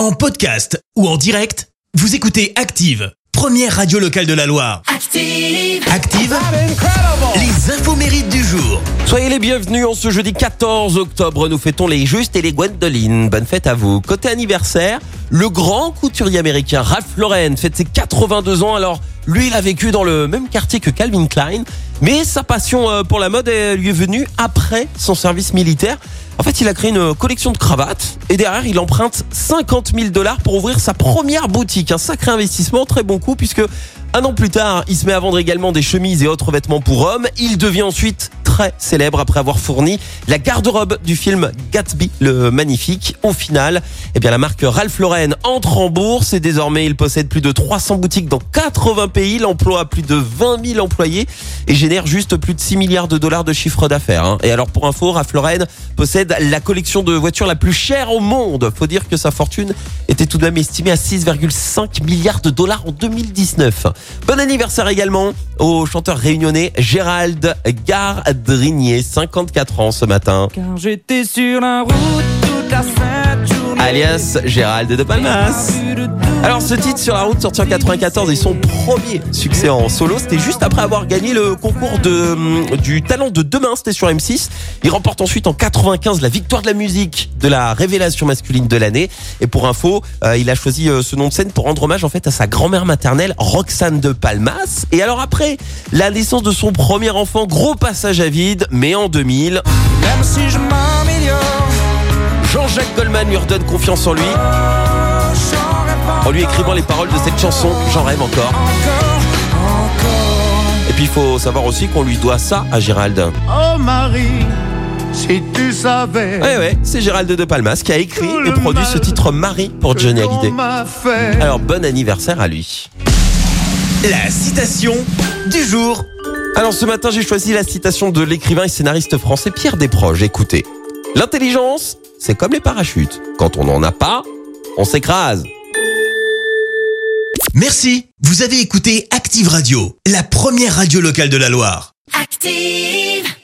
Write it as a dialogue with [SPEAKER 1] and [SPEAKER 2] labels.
[SPEAKER 1] En podcast ou en direct, vous écoutez Active, première radio locale de la Loire.
[SPEAKER 2] Active.
[SPEAKER 1] Active, les infos mérites du jour.
[SPEAKER 3] Soyez les bienvenus en ce jeudi 14 octobre. Nous fêtons les Justes et les Gwendoline. Bonne fête à vous. Côté anniversaire, le grand couturier américain Ralph Lauren fête ses 82 ans. Alors, lui, il a vécu dans le même quartier que Calvin Klein. Mais sa passion euh, pour la mode lui est venue après son service militaire. En fait, il a créé une collection de cravates et derrière, il emprunte 50 000 dollars pour ouvrir sa première boutique. Un sacré investissement, très bon coup puisque un an plus tard, il se met à vendre également des chemises et autres vêtements pour hommes. Il devient ensuite célèbre après avoir fourni la garde-robe du film Gatsby le Magnifique. Au final, eh bien, la marque Ralph Lauren entre en bourse et désormais il possède plus de 300 boutiques dans 80 pays. Il emploie plus de 20 000 employés et génère juste plus de 6 milliards de dollars de chiffre d'affaires. hein. Et alors pour info, Ralph Lauren possède la collection de voitures la plus chère au monde. Faut dire que sa fortune était tout de même estimée à 6,5 milliards de dollars en 2019. Bon anniversaire également au chanteur réunionnais Gérald Gardrinier, 54 ans ce matin.
[SPEAKER 4] Car j'étais sur la route toute la journée.
[SPEAKER 3] Alias Gérald de Palmas. Alors ce titre sur la route sorti en 94 et son premier succès en solo, c'était juste après avoir gagné le concours de hum, du talent de demain, c'était sur M6. Il remporte ensuite en 95 la victoire de la musique de la révélation masculine de l'année. Et pour info, euh, il a choisi euh, ce nom de scène pour rendre hommage en fait à sa grand-mère maternelle Roxane de Palmas. Et alors après la naissance de son premier enfant, gros passage à vide, mais en 2000,
[SPEAKER 4] Même si je
[SPEAKER 3] Jean-Jacques Goldman lui redonne confiance en lui. en lui écrivant les paroles de cette chanson, J'en rêve encore.
[SPEAKER 4] encore, encore.
[SPEAKER 3] Et puis il faut savoir aussi qu'on lui doit ça à Gérald.
[SPEAKER 5] Oh Marie, si tu savais
[SPEAKER 3] Ouais ouais, c'est Gérald de Palmas qui a écrit et produit ce titre Marie pour Johnny Hallyday. Alors bon anniversaire à lui.
[SPEAKER 1] La citation du jour.
[SPEAKER 3] Alors ce matin j'ai choisi la citation de l'écrivain et scénariste français Pierre Desproges. Écoutez, l'intelligence c'est comme les parachutes. Quand on n'en a pas, on s'écrase.
[SPEAKER 1] Merci, vous avez écouté Active Radio, la première radio locale de la Loire.
[SPEAKER 2] Active.